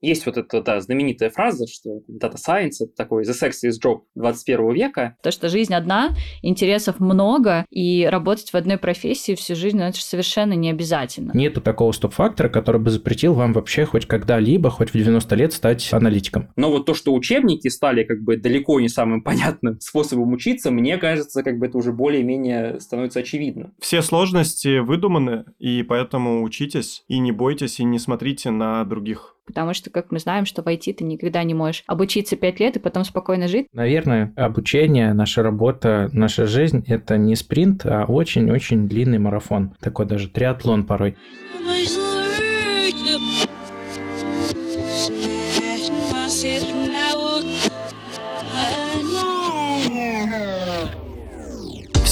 Есть вот эта да, знаменитая фраза, что Data Science — это такой the sexiest job 21 века. То, что жизнь одна, интересов много, и работать в одной профессии всю жизнь, ну, это же совершенно не обязательно. Нету такого стоп-фактора, который бы запретил вам вообще хоть когда-либо, хоть в 90 лет стать аналитиком. Но вот то, что учебники стали как бы далеко не самым понятным способом учиться, мне кажется, как бы это уже более-менее становится очевидно. Все сложности выдуманы, и поэтому учитесь, и не бойтесь, и не смотрите на других. Потому что, как мы знаем, что в IT ты никогда не можешь обучиться 5 лет и потом спокойно жить. Наверное, обучение, наша работа, наша жизнь — это не спринт, а очень-очень длинный марафон. Такой даже триатлон порой.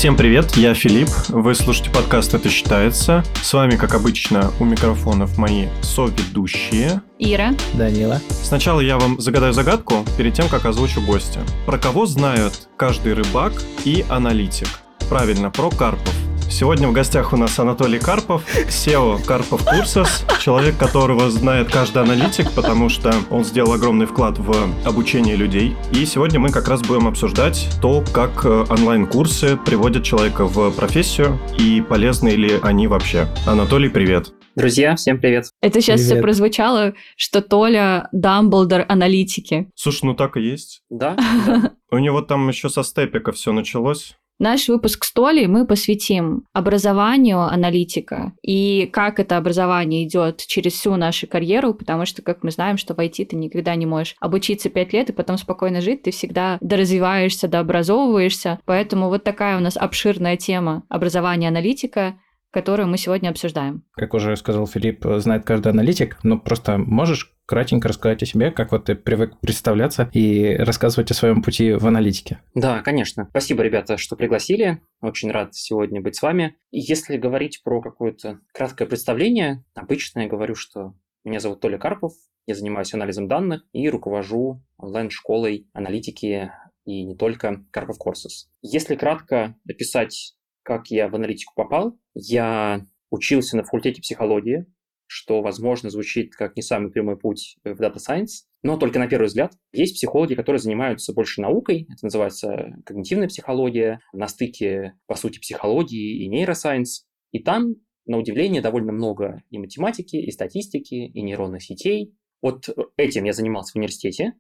Всем привет, я Филипп, вы слушаете подкаст «Это считается». С вами, как обычно, у микрофонов мои соведущие. Ира. Данила. Сначала я вам загадаю загадку перед тем, как озвучу гостя. Про кого знают каждый рыбак и аналитик? Правильно, про карпов. Сегодня в гостях у нас Анатолий Карпов, SEO Карпов Курсос, человек, которого знает каждый аналитик, потому что он сделал огромный вклад в обучение людей. И сегодня мы как раз будем обсуждать то, как э, онлайн-курсы приводят человека в профессию и полезны ли они вообще. Анатолий, привет. Друзья, всем привет. Это сейчас Привет. все прозвучало, что Толя Дамблдор аналитики. Слушай, ну так и есть. Да, да. У него там еще со степика все началось. Наш выпуск с Толей мы посвятим образованию аналитика и как это образование идет через всю нашу карьеру, потому что, как мы знаем, что в IT ты никогда не можешь обучиться 5 лет и потом спокойно жить, ты всегда доразвиваешься, дообразовываешься. Поэтому вот такая у нас обширная тема образования аналитика, которую мы сегодня обсуждаем. Как уже сказал Филипп, знает каждый аналитик, но просто можешь кратенько рассказать о себе, как вот ты привык представляться и рассказывать о своем пути в аналитике. Да, конечно. Спасибо, ребята, что пригласили. Очень рад сегодня быть с вами. Если говорить про какое-то краткое представление, обычно я говорю, что меня зовут Толя Карпов, я занимаюсь анализом данных и руковожу онлайн-школой аналитики и не только Карпов Courses. Если кратко описать, как я в аналитику попал, я учился на факультете психологии, что, возможно, звучит как не самый прямой путь в Data Science, но только на первый взгляд. Есть психологи, которые занимаются больше наукой, это называется когнитивная психология, на стыке, по сути, психологии и нейросайенс. И там, на удивление, довольно много и математики, и статистики, и нейронных сетей. Вот этим я занимался в университете.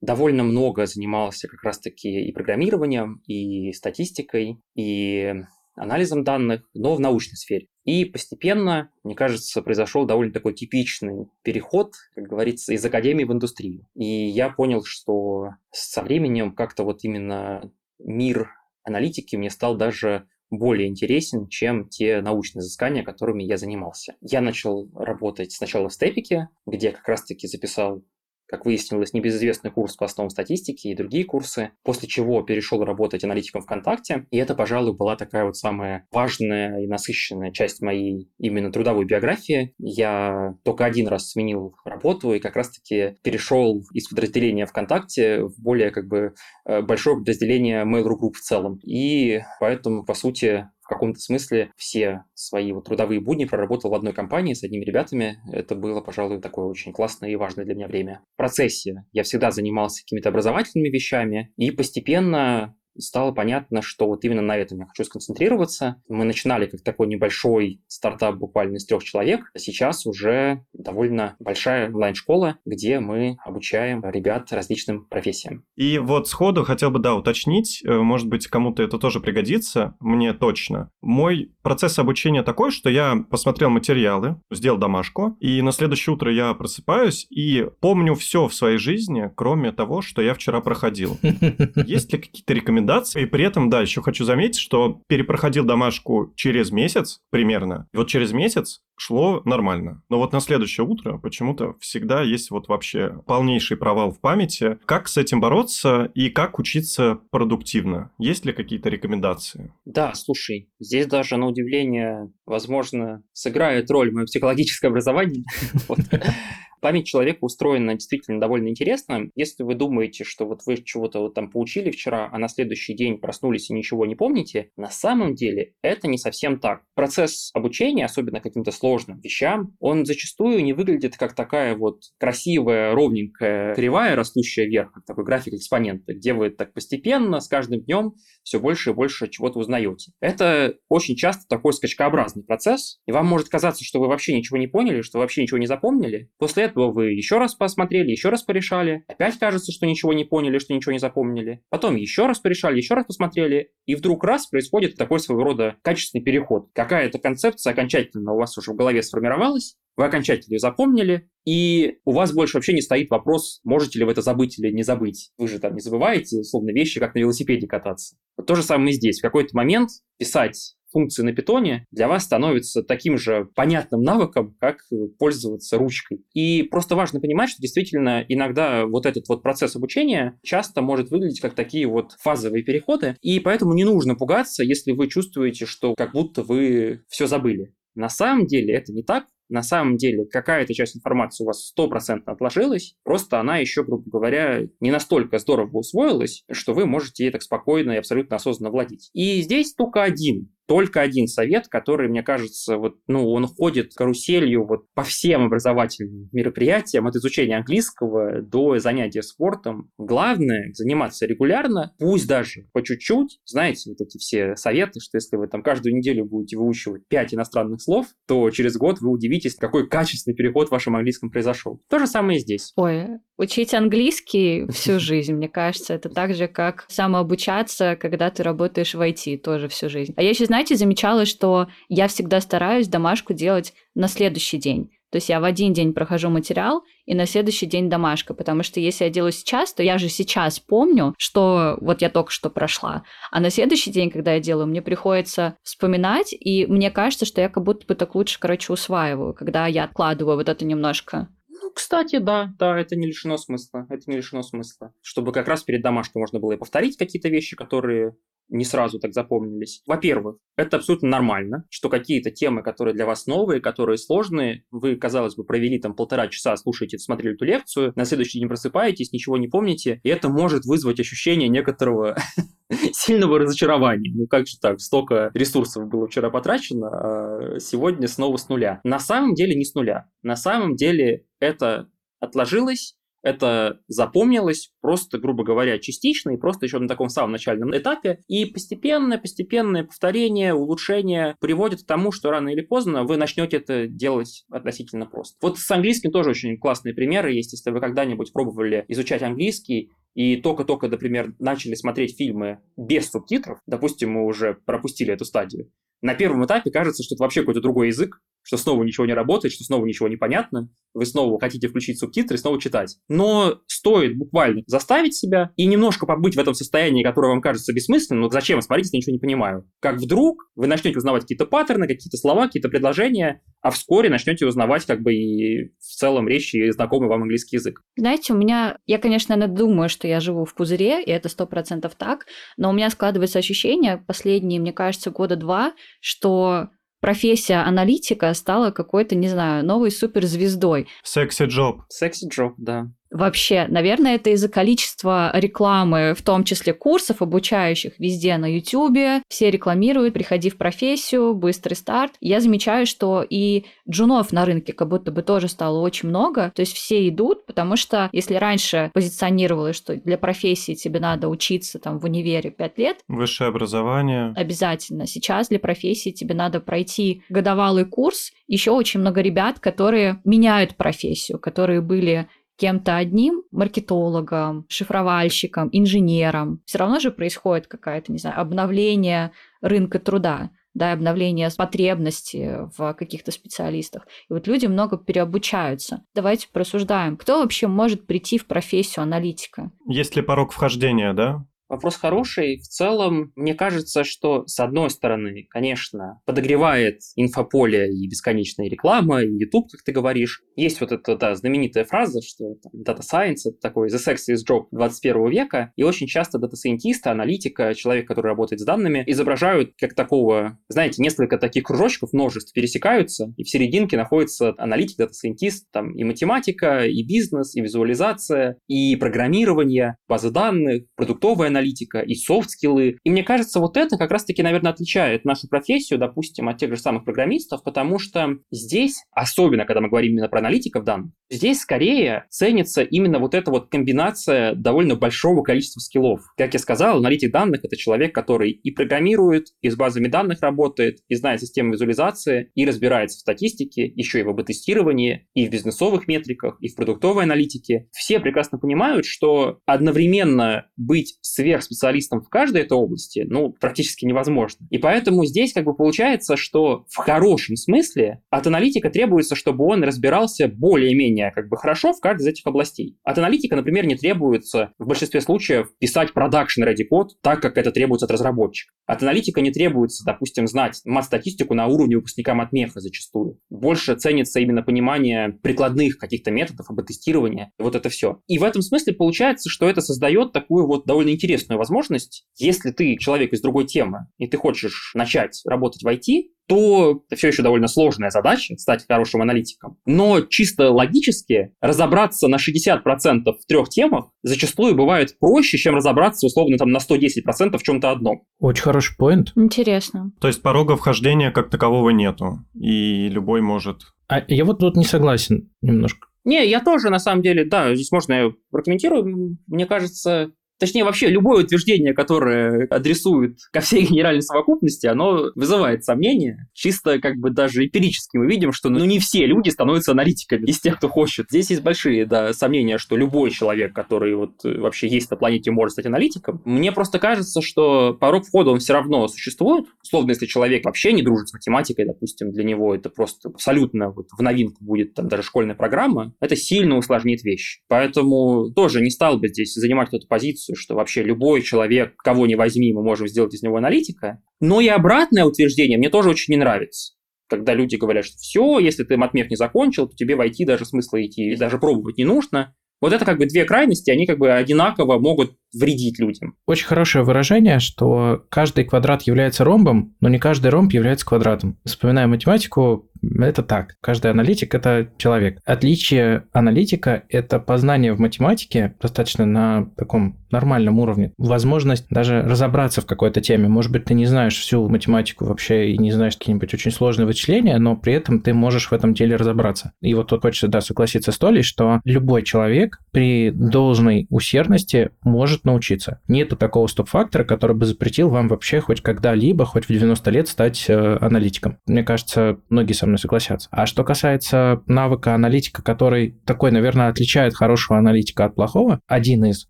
Довольно много занимался как раз-таки и программированием, и статистикой, и анализом данных, но в научной сфере. И постепенно, мне кажется, произошел довольно такой типичный переход, как говорится, из академии в индустрию. И я понял, что со временем как-то вот именно мир аналитики мне стал даже более интересен, чем те научные изыскания, которыми я занимался. Я начал работать сначала в Степике, где как раз-таки записал как выяснилось, небезызвестный курс по основам статистики и другие курсы, после чего перешел работать аналитиком ВКонтакте. И это, пожалуй, была такая вот самая важная и насыщенная часть моей именно трудовой биографии. Я только один раз сменил работу и как раз-таки перешел из подразделения ВКонтакте в более как бы э, большое подразделение Mail.ru Group в целом. И поэтому, по сути, в каком-то смысле все свои вот трудовые будни проработал в одной компании с одними ребятами. Это было, пожалуй, такое очень классное и важное для меня время. В процессе я всегда занимался какими-то образовательными вещами, и постепенно стало понятно, что вот именно на этом я хочу сконцентрироваться. Мы начинали как такой небольшой стартап буквально из трех человек, а сейчас уже довольно большая онлайн-школа, где мы обучаем ребят различным профессиям. И вот сходу хотел бы, да, уточнить, э, может быть, кому-то это тоже пригодится, мне точно. Мой процесс обучения такой, что я посмотрел материалы, сделал домашку, и на следующее утро я просыпаюсь и помню все в своей жизни, кроме того, что я вчера проходил. Есть ли какие-то рекомендации? И при этом, да, еще хочу заметить, что перепроходил домашку через месяц примерно. И вот через месяц шло нормально. Но вот на следующее утро почему-то всегда есть вот вообще полнейший провал в памяти. Как с этим бороться и как учиться продуктивно? Есть ли какие-то рекомендации? Да, слушай, здесь даже на удивление, возможно, сыграет роль мое психологическое образование. Память человека устроена действительно довольно интересно. Если вы думаете, что вот вы чего-то вот там поучили вчера, а на следующий день проснулись и ничего не помните, на самом деле это не совсем так. Процесс обучения, особенно каким-то сложным вещам, он зачастую не выглядит как такая вот красивая, ровненькая кривая, растущая вверх, как такой график экспонента, где вы так постепенно, с каждым днем все больше и больше чего-то узнаете. Это очень часто такой скачкообразный процесс, и вам может казаться, что вы вообще ничего не поняли, что вы вообще ничего не запомнили. После этого вы еще раз посмотрели, еще раз порешали, опять кажется, что ничего не поняли, что ничего не запомнили. Потом еще раз порешали, еще раз посмотрели, и вдруг раз происходит такой своего рода качественный переход. Какая-то концепция окончательно у вас уже в голове сформировалась, вы окончательно ее запомнили, и у вас больше вообще не стоит вопрос, можете ли вы это забыть или не забыть. Вы же там не забываете, условно, вещи, как на велосипеде кататься. Вот то же самое и здесь. В какой-то момент писать функции на питоне для вас становится таким же понятным навыком, как пользоваться ручкой. И просто важно понимать, что действительно иногда вот этот вот процесс обучения часто может выглядеть как такие вот фазовые переходы, и поэтому не нужно пугаться, если вы чувствуете, что как будто вы все забыли. На самом деле это не так, на самом деле какая-то часть информации у вас стопроцентно отложилась, просто она еще, грубо говоря, не настолько здорово усвоилась, что вы можете ей так спокойно и абсолютно осознанно владеть. И здесь только один только один совет, который, мне кажется, вот, ну, он ходит каруселью вот по всем образовательным мероприятиям, от изучения английского до занятия спортом. Главное заниматься регулярно, пусть даже по чуть-чуть. Знаете, вот эти все советы, что если вы там каждую неделю будете выучивать 5 иностранных слов, то через год вы удивитесь, какой качественный переход в вашем английском произошел. То же самое и здесь. Ой, учить английский всю жизнь, мне кажется, это так же, как самообучаться, когда ты работаешь в IT, тоже всю жизнь. А я еще, знаете, замечала, что я всегда стараюсь домашку делать на следующий день. То есть я в один день прохожу материал, и на следующий день домашка, потому что если я делаю сейчас, то я же сейчас помню, что вот я только что прошла. А на следующий день, когда я делаю, мне приходится вспоминать, и мне кажется, что я как будто бы так лучше, короче, усваиваю, когда я откладываю вот это немножко. Ну, кстати, да, да, это не лишено смысла. Это не лишено смысла. Чтобы как раз перед домашкой можно было и повторить какие-то вещи, которые не сразу так запомнились. Во-первых, это абсолютно нормально, что какие-то темы, которые для вас новые, которые сложные, вы, казалось бы, провели там полтора часа, слушаете, смотрели эту лекцию, на следующий день просыпаетесь, ничего не помните, и это может вызвать ощущение некоторого сильного разочарования. Ну как же так, столько ресурсов было вчера потрачено, а сегодня снова с нуля. На самом деле не с нуля. На самом деле это отложилось, это запомнилось просто, грубо говоря, частично и просто еще на таком самом начальном этапе. И постепенное, постепенное повторение, улучшение приводит к тому, что рано или поздно вы начнете это делать относительно просто. Вот с английским тоже очень классные примеры есть. Если вы когда-нибудь пробовали изучать английский, и только-только, например, начали смотреть фильмы без субтитров, допустим, мы уже пропустили эту стадию, на первом этапе кажется, что это вообще какой-то другой язык, что снова ничего не работает, что снова ничего не понятно, вы снова хотите включить субтитры и снова читать. Но стоит буквально заставить себя и немножко побыть в этом состоянии, которое вам кажется бессмысленным, но зачем смотрите, я ничего не понимаю. Как вдруг вы начнете узнавать какие-то паттерны, какие-то слова, какие-то предложения, а вскоре начнете узнавать как бы и в целом речи и знакомый вам английский язык. Знаете, у меня, я, конечно, думаю, что я живу в пузыре, и это сто процентов так, но у меня складывается ощущение последние, мне кажется, года два, что профессия аналитика стала какой-то, не знаю, новой суперзвездой. Секси-джоб. Секси-джоб, да. Вообще, наверное, это из-за количества рекламы, в том числе курсов обучающих везде на YouTube. Все рекламируют, приходи в профессию, быстрый старт. Я замечаю, что и джунов на рынке как будто бы тоже стало очень много. То есть все идут, потому что если раньше позиционировалось, что для профессии тебе надо учиться там в универе 5 лет. Высшее образование. Обязательно. Сейчас для профессии тебе надо пройти годовалый курс. Еще очень много ребят, которые меняют профессию, которые были кем-то одним, маркетологом, шифровальщиком, инженером, все равно же происходит какая-то, не знаю, обновление рынка труда да, обновление потребностей в каких-то специалистах. И вот люди много переобучаются. Давайте просуждаем, кто вообще может прийти в профессию аналитика? Есть ли порог вхождения, да? Вопрос хороший. В целом, мне кажется, что, с одной стороны, конечно, подогревает инфополе и бесконечная реклама, и YouTube, как ты говоришь. Есть вот эта да, знаменитая фраза, что там, Data Science — это такой the sexiest job 21 века, и очень часто дата-сайентиста, аналитика, человек, который работает с данными, изображают как такого, знаете, несколько таких кружочков, множеств пересекаются, и в серединке находится аналитик, дата-сайентист, там и математика, и бизнес, и визуализация, и программирование, базы данных, продуктовая аналитика и софт-скиллы. И мне кажется, вот это как раз-таки, наверное, отличает нашу профессию, допустим, от тех же самых программистов, потому что здесь, особенно когда мы говорим именно про аналитиков данных, здесь скорее ценится именно вот эта вот комбинация довольно большого количества скиллов. Как я сказал, аналитик данных — это человек, который и программирует, и с базами данных работает, и знает систему визуализации, и разбирается в статистике, еще и в об-тестировании, и в бизнесовых метриках, и в продуктовой аналитике. Все прекрасно понимают, что одновременно быть сверхспециалистом в каждой этой области, ну, практически невозможно. И поэтому здесь как бы получается, что в хорошем смысле от аналитика требуется, чтобы он разбирался более-менее как бы хорошо в каждой из этих областей. От аналитика, например, не требуется в большинстве случаев писать production-ready код так, как это требуется от разработчика. От аналитика не требуется, допустим, знать мат-статистику на уровне выпускника матмеха зачастую. Больше ценится именно понимание прикладных каких-то методов об тестирования. Вот это все. И в этом смысле получается, что это создает такую вот довольно интересную возможность. Если ты человек из другой темы, и ты хочешь начать работать в IT, то это все еще довольно сложная задача стать хорошим аналитиком. Но чисто логически разобраться на 60% в трех темах зачастую бывает проще, чем разобраться условно там на 110% в чем-то одном. Очень хороший поинт. Интересно. То есть порога вхождения как такового нету, и любой может... А я вот тут не согласен немножко. Не, я тоже, на самом деле, да, здесь можно я прокомментирую. Мне кажется, Точнее, вообще, любое утверждение, которое адресует ко всей генеральной совокупности, оно вызывает сомнения. Чисто как бы даже эмпирически мы видим, что ну, не все люди становятся аналитиками из тех, кто хочет. Здесь есть большие да, сомнения, что любой человек, который вот э, вообще есть на планете, может стать аналитиком. Мне просто кажется, что порог входа он все равно существует. Условно, если человек вообще не дружит с математикой, допустим, для него это просто абсолютно вот в новинку будет там даже школьная программа, это сильно усложнит вещи. Поэтому тоже не стал бы здесь занимать эту позицию позицию, что вообще любой человек, кого не возьми, мы можем сделать из него аналитика. Но и обратное утверждение мне тоже очень не нравится. Когда люди говорят, что все, если ты матмех не закончил, то тебе войти даже смысла идти даже пробовать не нужно. Вот это как бы две крайности, они как бы одинаково могут вредить людям. Очень хорошее выражение, что каждый квадрат является ромбом, но не каждый ромб является квадратом. Вспоминая математику, это так. Каждый аналитик – это человек. Отличие аналитика – это познание в математике достаточно на таком нормальном уровне. Возможность даже разобраться в какой-то теме. Может быть, ты не знаешь всю математику вообще и не знаешь какие-нибудь очень сложные вычисления, но при этом ты можешь в этом деле разобраться. И вот тут хочется, да, согласиться с Толей, что любой человек при должной усердности может научиться. Нету такого стоп-фактора, который бы запретил вам вообще хоть когда-либо, хоть в 90 лет стать э, аналитиком. Мне кажется, многие со мной согласятся. А что касается навыка аналитика, который такой, наверное, отличает хорошего аналитика от плохого, один из,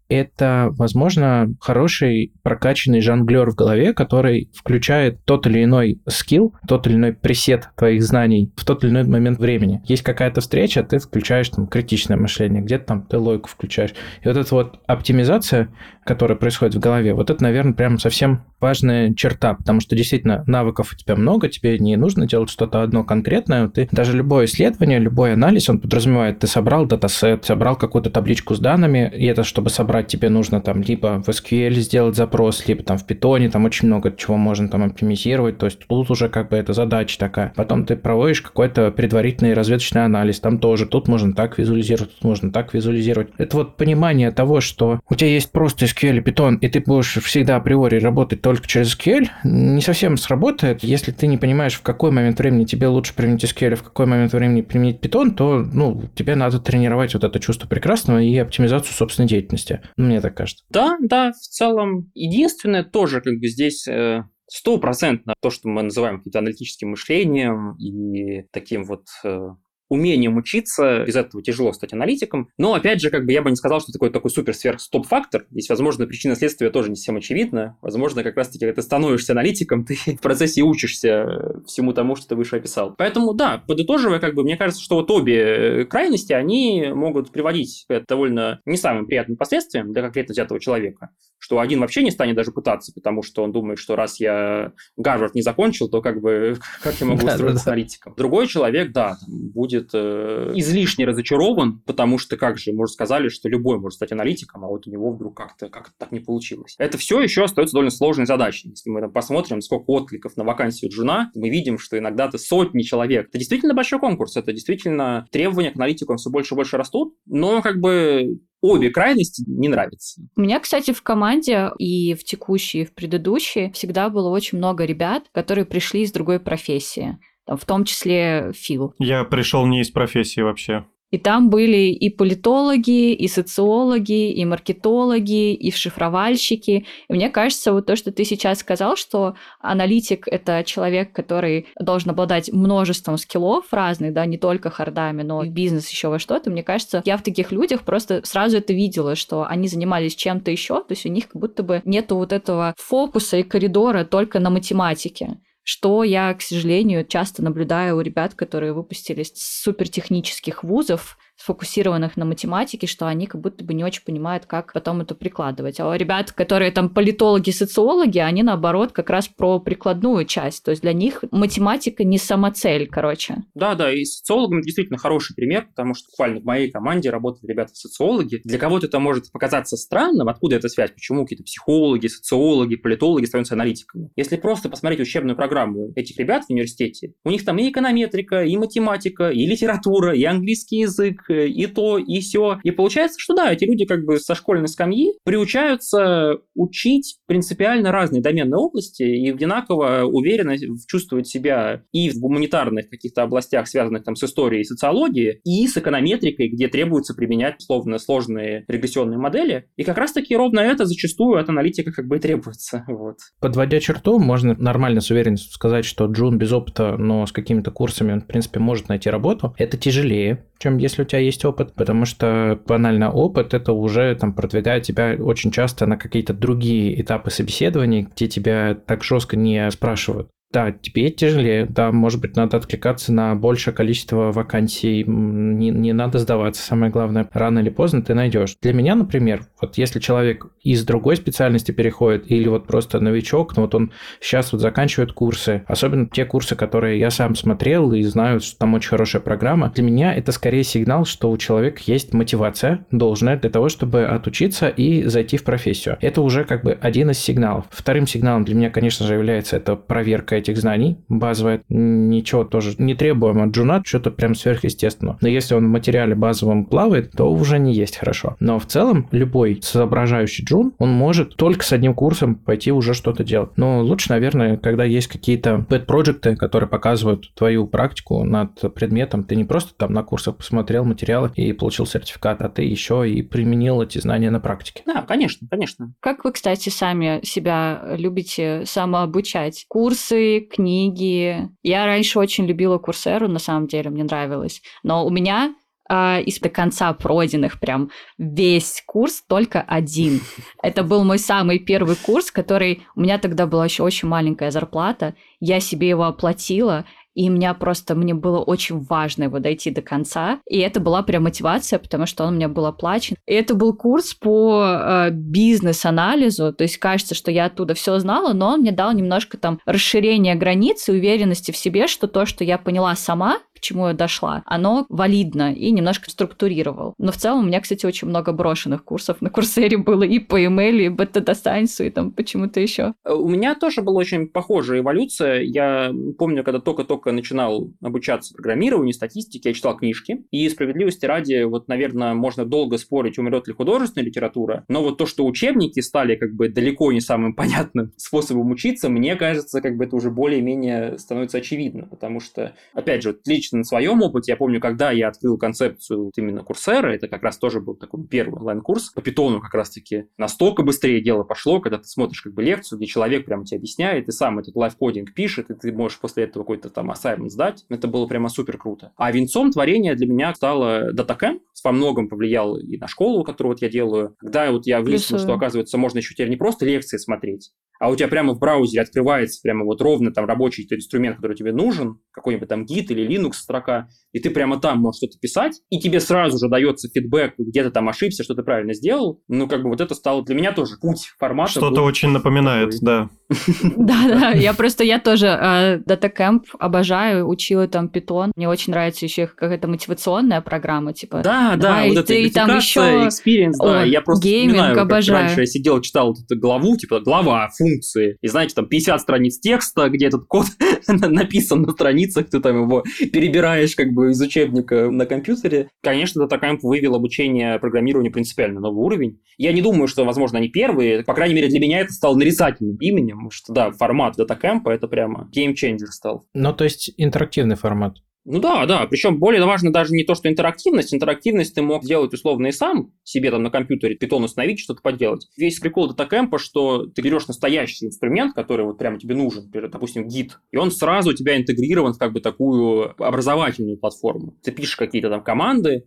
это, возможно, хороший прокачанный жонглер в голове, который включает тот или иной скилл, тот или иной пресет твоих знаний в тот или иной момент времени. Есть какая-то встреча, ты включаешь там критичное мышление, где-то там ты логику включаешь. И вот эта вот оптимизация, которая происходит в голове, вот это, наверное, прям совсем важная черта, потому что действительно навыков у тебя много, тебе не нужно делать что-то одно конкретное, ты даже любое исследование, любой анализ, он подразумевает, ты собрал датасет, собрал какую-то табличку с данными, и это, чтобы собрать, тебе нужно там либо в SQL сделать запрос, либо там в Python, там очень много чего можно там оптимизировать, то есть тут уже как бы это задача такая. Потом ты проводишь какой-то предварительный разведочный анализ, там тоже, тут можно так визуализировать, тут можно так визуализировать. Это вот понимание того, что у тебя есть просто SQL и Python, и ты будешь всегда априори работать только через SQL, не совсем сработает. Если ты не понимаешь, в какой момент времени тебе лучше применить SQL, а в какой момент времени применить Python, то ну, тебе надо тренировать вот это чувство прекрасного и оптимизацию собственной деятельности. Мне так кажется. Да, да, в целом. Единственное тоже как бы здесь э, стопроцентно то, что мы называем каким-то аналитическим мышлением и таким вот э, умением учиться, без этого тяжело стать аналитиком. Но, опять же, как бы я бы не сказал, что такой такой супер сверх стоп-фактор. Здесь, возможно, причина следствия тоже не совсем очевидна. Возможно, как раз-таки, когда ты становишься аналитиком, ты в процессе учишься всему тому, что ты выше описал. Поэтому, да, подытоживая, как бы, мне кажется, что вот обе крайности, они могут приводить к довольно не самым приятным последствиям для конкретно взятого человека. Что один вообще не станет даже пытаться, потому что он думает, что раз я Гарвард не закончил, то как бы как я могу устроиться аналитиком. Другой человек, да, будет э, излишне разочарован, потому что, как же, мы уже сказали, что любой может стать аналитиком, а вот у него вдруг как-то как так не получилось. Это все еще остается довольно сложной задачей. Если мы там посмотрим, сколько откликов на вакансию джуна, мы видим, что иногда это сотни человек. Это действительно большой конкурс, это действительно требования к аналитикам все больше и больше растут, но как бы обе крайности не нравятся. У меня, кстати, в команде и в текущей, и в предыдущей всегда было очень много ребят, которые пришли из другой профессии. В том числе Фил. Я пришел не из профессии вообще. И там были и политологи, и социологи, и маркетологи, и шифровальщики. И мне кажется, вот то, что ты сейчас сказал, что аналитик — это человек, который должен обладать множеством скиллов разных, да, не только хардами, но и бизнес еще во что-то. Мне кажется, я в таких людях просто сразу это видела, что они занимались чем-то еще, то есть у них как будто бы нету вот этого фокуса и коридора только на математике что я, к сожалению, часто наблюдаю у ребят, которые выпустились с супертехнических вузов, сфокусированных на математике, что они как будто бы не очень понимают, как потом это прикладывать. А ребят, которые там политологи, социологи, они наоборот как раз про прикладную часть. То есть для них математика не сама цель, короче. Да, да, и социологам действительно хороший пример, потому что буквально в моей команде работают ребята-социологи. Для кого-то это может показаться странным, откуда эта связь, почему какие-то психологи, социологи, политологи становятся аналитиками. Если просто посмотреть учебную программу этих ребят в университете, у них там и эконометрика, и математика, и литература, и английский язык, и то, и все. И получается, что да, эти люди как бы со школьной скамьи приучаются учить принципиально разные доменные области и одинаково уверенно чувствовать себя и в гуманитарных каких-то областях, связанных там с историей и социологией, и с эконометрикой, где требуется применять условно сложные регрессионные модели. И как раз-таки ровно это зачастую от аналитика как бы и требуется. Вот. Подводя черту, можно нормально с уверенностью сказать, что Джун без опыта, но с какими-то курсами он, в принципе, может найти работу. Это тяжелее, чем если у тебя есть опыт, потому что банально опыт это уже там продвигает тебя очень часто на какие-то другие этапы собеседований, где тебя так жестко не спрашивают. Да, тебе тяжелее, да, может быть, надо откликаться на большее количество вакансий, не, не надо сдаваться, самое главное, рано или поздно ты найдешь. Для меня, например, вот если человек из другой специальности переходит, или вот просто новичок, ну вот он сейчас вот заканчивает курсы, особенно те курсы, которые я сам смотрел и знаю, что там очень хорошая программа, для меня это скорее сигнал, что у человека есть мотивация должная для того, чтобы отучиться и зайти в профессию. Это уже как бы один из сигналов. Вторым сигналом для меня, конечно же, является это проверка этих знаний базовое, ничего тоже не требуем от джуна, что-то прям сверхъестественного. Но если он в материале базовом плавает, то уже не есть хорошо. Но в целом любой соображающий джун, он может только с одним курсом пойти уже что-то делать. Но лучше, наверное, когда есть какие-то pet-проекты, которые показывают твою практику над предметом, ты не просто там на курсах посмотрел материалы и получил сертификат, а ты еще и применил эти знания на практике. Да, конечно, конечно. Как вы, кстати, сами себя любите самообучать? Курсы, книги. Я раньше очень любила Курсеру, на самом деле, мне нравилось. Но у меня э, из до конца пройденных прям весь курс только один. Это был мой самый первый курс, который... У меня тогда была еще очень маленькая зарплата. Я себе его оплатила, и меня просто, мне было очень важно его дойти до конца, и это была прям мотивация, потому что он у меня был оплачен. И это был курс по э, бизнес-анализу, то есть кажется, что я оттуда все знала, но он мне дал немножко там расширение границ и уверенности в себе, что то, что я поняла сама, к чему я дошла, оно валидно и немножко структурировал. Но в целом у меня, кстати, очень много брошенных курсов на Курсере было и по email, и бета сайенсу, и там почему-то еще. Э, у меня тоже была очень похожая эволюция. Я помню, когда только-только начинал обучаться программированию, статистике, я читал книжки. И справедливости ради, вот, наверное, можно долго спорить, умрет ли художественная литература, но вот то, что учебники стали как бы далеко не самым понятным способом учиться, мне кажется, как бы это уже более-менее становится очевидно, потому что, опять же, отличие лично на своем опыте, я помню, когда я открыл концепцию вот именно Курсера, это как раз тоже был такой первый онлайн-курс по питону как раз-таки настолько быстрее дело пошло, когда ты смотришь как бы лекцию, где человек прямо тебе объясняет, и сам этот лайфкодинг пишет, и ты можешь после этого какой-то там ассаймент сдать. Это было прямо супер круто. А венцом творения для меня стало DataCamp, во многом повлиял и на школу, которую вот я делаю. Когда вот я выяснил, что, оказывается, можно еще теперь не просто лекции смотреть, а у тебя прямо в браузере открывается прямо вот ровно там рабочий инструмент, который тебе нужен, какой-нибудь там гид или Linux строка, и ты прямо там можешь что-то писать, и тебе сразу же дается фидбэк, где ты там ошибся, что ты правильно сделал. Ну, как бы вот это стало для меня тоже путь формата. Что-то очень напоминает, да. Да-да, я просто, я тоже DataCamp э, обожаю, учила там Python. Мне очень нравится еще какая-то мотивационная программа, типа. Да, да, вот это и там еще experience, да, я просто гейминг обожаю. раньше я сидел, читал эту главу, типа глава, функции, и знаете, там 50 страниц текста, где этот код написан на страницах, ты там его перебираешь как бы из учебника на компьютере. Конечно, DataCamp вывел обучение программированию принципиально новый уровень. Я не думаю, что, возможно, они первые. По крайней мере, для меня это стало нарицательным именем, потому что, да, формат DataCamp это прямо геймченджер стал. Ну, то есть интерактивный формат. Ну да, да, причем более важно даже не то, что интерактивность. Интерактивность ты мог сделать условно и сам, себе там на компьютере питон установить, что-то поделать. Весь прикол датакэмпа, что ты берешь настоящий инструмент, который вот прямо тебе нужен, допустим, гид, и он сразу у тебя интегрирован в как бы такую образовательную платформу. Ты пишешь какие-то там команды,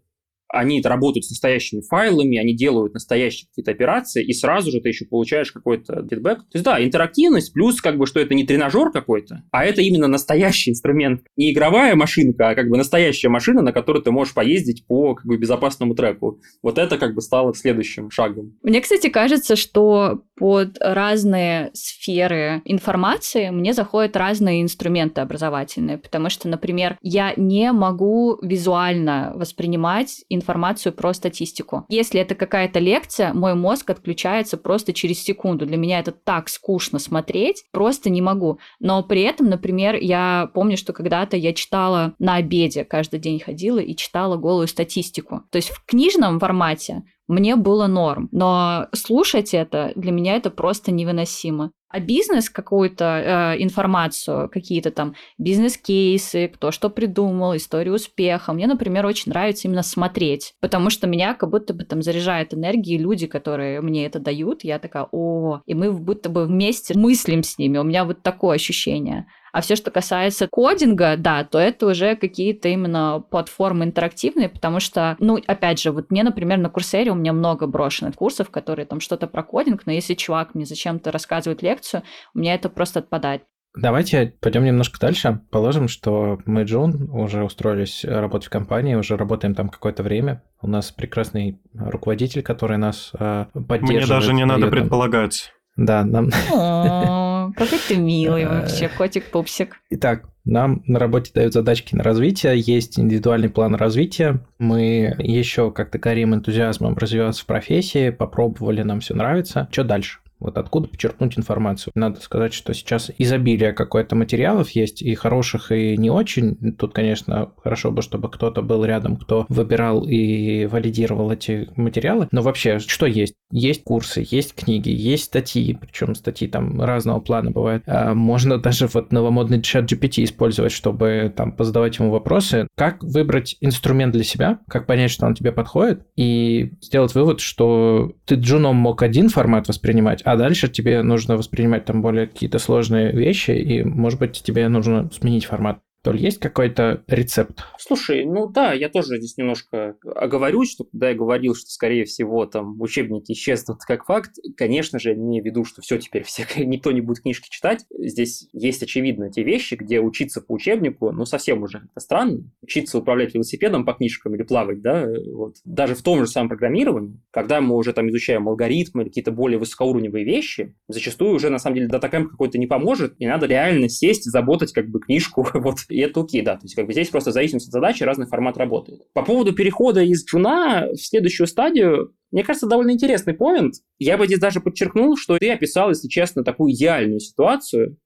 они работают с настоящими файлами, они делают настоящие какие-то операции, и сразу же ты еще получаешь какой-то фидбэк. То есть, да, интерактивность, плюс как бы, что это не тренажер какой-то, а это именно настоящий инструмент. Не игровая машинка, а как бы настоящая машина, на которой ты можешь поездить по как бы безопасному треку. Вот это как бы стало следующим шагом. Мне, кстати, кажется, что под разные сферы информации мне заходят разные инструменты образовательные, потому что, например, я не могу визуально воспринимать про статистику. Если это какая-то лекция, мой мозг отключается просто через секунду. Для меня это так скучно смотреть, просто не могу. Но при этом, например, я помню, что когда-то я читала на обеде, каждый день ходила и читала голую статистику. То есть в книжном формате мне было норм. Но слушать это, для меня это просто невыносимо. А бизнес какую-то э, информацию, какие-то там бизнес-кейсы, кто что придумал, историю успеха. Мне, например, очень нравится именно смотреть, потому что меня как будто бы там заряжает энергией люди, которые мне это дают. Я такая, о, и мы будто бы вместе мыслим с ними. У меня вот такое ощущение. А все, что касается кодинга, да, то это уже какие-то именно платформы интерактивные, потому что, ну, опять же, вот мне, например, на Курсере у меня много брошенных курсов, которые там что-то про кодинг, но если чувак мне зачем-то рассказывает лекцию, у меня это просто отпадает. Давайте пойдем немножко дальше. Положим, что мы, Джун, уже устроились работать в компании, уже работаем там какое-то время. У нас прекрасный руководитель, который нас э, поддерживает. Мне даже не надо предполагать. Да, нам... О, какой ты милый вообще, котик-пупсик. Итак, нам на работе дают задачки на развитие, есть индивидуальный план развития. Мы еще как-то горим энтузиазмом развиваться в профессии, попробовали, нам все нравится. Что дальше? Вот откуда почерпнуть информацию? Надо сказать, что сейчас изобилие какое-то материалов есть, и хороших, и не очень. Тут, конечно, хорошо бы, чтобы кто-то был рядом, кто выбирал и валидировал эти материалы. Но вообще, что есть? Есть курсы, есть книги, есть статьи, причем статьи там разного плана бывают. А можно даже вот новомодный чат GPT использовать, чтобы там позадавать ему вопросы. Как выбрать инструмент для себя, как понять, что он тебе подходит, и сделать вывод, что ты джуном мог один формат воспринимать, а дальше тебе нужно воспринимать там более какие-то сложные вещи, и, может быть, тебе нужно сменить формат. Толь, есть какой-то рецепт? Слушай, ну да, я тоже здесь немножко оговорюсь, что когда я говорил, что, скорее всего, там учебники исчезнут как факт, конечно же, не веду, что все теперь все, никто не будет книжки читать. Здесь есть, очевидно, те вещи, где учиться по учебнику, ну, совсем уже это странно. Учиться управлять велосипедом по книжкам или плавать, да, вот. Даже в том же самом программировании, когда мы уже там изучаем алгоритмы или какие-то более высокоуровневые вещи, зачастую уже, на самом деле, датакэмп какой-то не поможет, и надо реально сесть и заботать как бы книжку вот и это окей, да. То есть как бы здесь просто в зависимости от задачи разный формат работает. По поводу перехода из джуна в следующую стадию, мне кажется, довольно интересный поинт. Я бы здесь даже подчеркнул, что ты описал, если честно, такую идеальную ситуацию,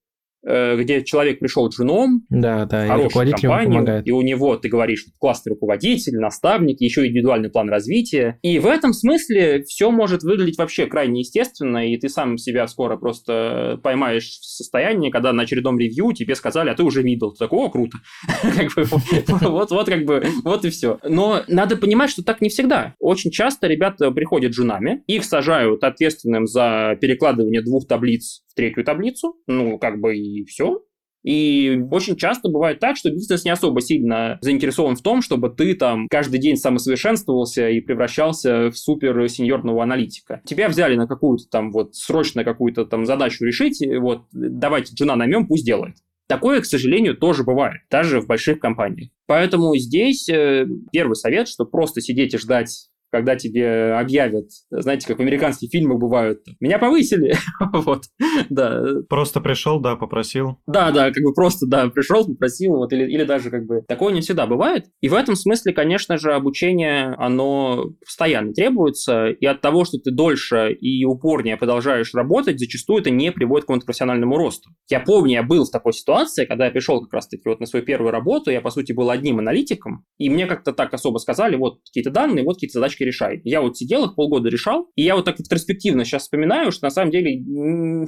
где человек пришел джуном, да, да, хорошую компанию, и у него, ты говоришь, классный руководитель, наставник, еще индивидуальный план развития. И в этом смысле все может выглядеть вообще крайне естественно, и ты сам себя скоро просто поймаешь в состоянии, когда на очередном ревью тебе сказали, а ты уже видел. Ты такой, о, круто. Вот, вот как бы, вот и все. Но надо понимать, что так не всегда. Очень часто ребята приходят джунами, их сажают ответственным за перекладывание двух таблиц третью таблицу, ну, как бы и все. И очень часто бывает так, что бизнес не особо сильно заинтересован в том, чтобы ты там каждый день самосовершенствовался и превращался в супер сеньорного аналитика. Тебя взяли на какую-то там вот срочно какую-то там задачу решить, вот давайте жена наймем, пусть делает. Такое, к сожалению, тоже бывает, даже в больших компаниях. Поэтому здесь э, первый совет, что просто сидеть и ждать когда тебе объявят, знаете, как в американских фильмах бывают, меня повысили, вот, да. Просто пришел, да, попросил. Да, да, как бы просто, да, пришел, попросил, вот, или, или даже как бы такое не всегда бывает. И в этом смысле, конечно же, обучение, оно постоянно требуется, и от того, что ты дольше и упорнее продолжаешь работать, зачастую это не приводит к какому-то профессиональному росту. Я помню, я был в такой ситуации, когда я пришел как раз-таки вот на свою первую работу, я, по сути, был одним аналитиком, и мне как-то так особо сказали, вот какие-то данные, вот какие-то задачки решай. Я вот сидел их полгода решал, и я вот так ретроспективно сейчас вспоминаю, что на самом деле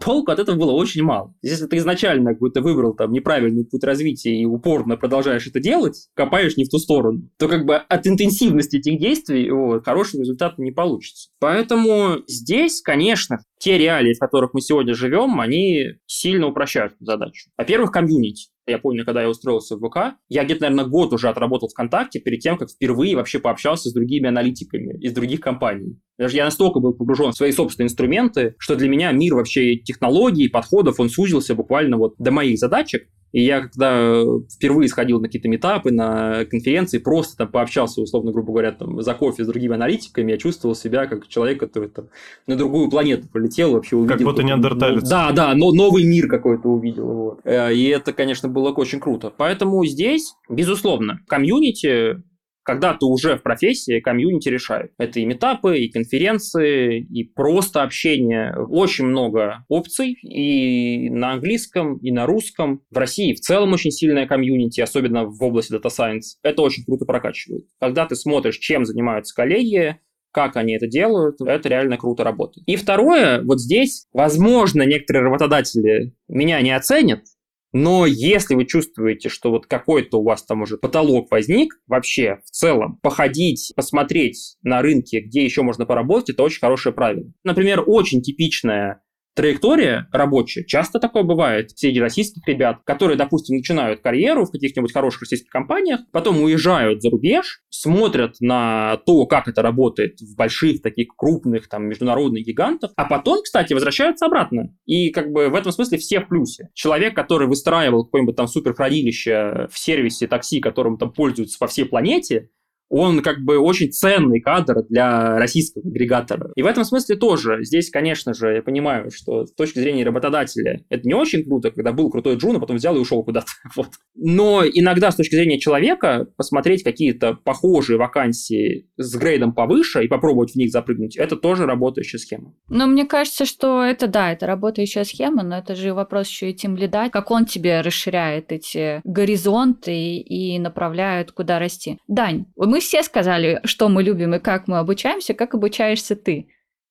толку от этого было очень мало. Если ты изначально какой-то выбрал там неправильный путь развития и упорно продолжаешь это делать, копаешь не в ту сторону, то как бы от интенсивности этих действий вот, хороший результат не получится. Поэтому здесь, конечно, те реалии, в которых мы сегодня живем, они сильно упрощают задачу. Во-первых, комьюнити. Я помню, когда я устроился в ВК, я где-то, наверное, год уже отработал ВКонтакте перед тем, как впервые вообще пообщался с другими аналитиками из других компаний. Даже я настолько был погружен в свои собственные инструменты, что для меня мир вообще технологий, подходов, он сузился буквально вот до моих задачек. И я когда впервые сходил на какие-то метапы, на конференции, просто там пообщался, условно, грубо говоря, там, за кофе с другими аналитиками, я чувствовал себя как человек, который там на другую планету полетел, вообще увидел... Как будто неандерталец. Да, да, но новый мир какой-то увидел. Вот. Э, и это, конечно, было очень круто. Поэтому здесь, безусловно, комьюнити когда ты уже в профессии, комьюнити решает. Это и метапы, и конференции, и просто общение. Очень много опций и на английском, и на русском. В России в целом очень сильная комьюнити, особенно в области Data Science. Это очень круто прокачивает. Когда ты смотришь, чем занимаются коллеги, как они это делают, это реально круто работает. И второе, вот здесь, возможно, некоторые работодатели меня не оценят, но если вы чувствуете, что вот какой-то у вас там уже потолок возник, вообще в целом походить, посмотреть на рынке, где еще можно поработать, это очень хорошее правило. Например, очень типичная траектория рабочая. Часто такое бывает среди российских ребят, которые, допустим, начинают карьеру в каких-нибудь хороших российских компаниях, потом уезжают за рубеж, смотрят на то, как это работает в больших таких крупных там международных гигантах, а потом, кстати, возвращаются обратно. И как бы в этом смысле все в плюсе. Человек, который выстраивал какое-нибудь там суперхранилище в сервисе такси, которым там пользуются по всей планете, он как бы очень ценный кадр для российского агрегатора. И в этом смысле тоже, здесь, конечно же, я понимаю, что с точки зрения работодателя это не очень круто, когда был крутой джун, а потом взял и ушел куда-то. Вот. Но иногда с точки зрения человека посмотреть какие-то похожие вакансии с грейдом повыше и попробовать в них запрыгнуть, это тоже работающая схема. Но мне кажется, что это да, это работающая схема, но это же вопрос еще и тем лида, как он тебе расширяет эти горизонты и направляет, куда расти. Дань, мы все сказали, что мы любим и как мы обучаемся, как обучаешься ты.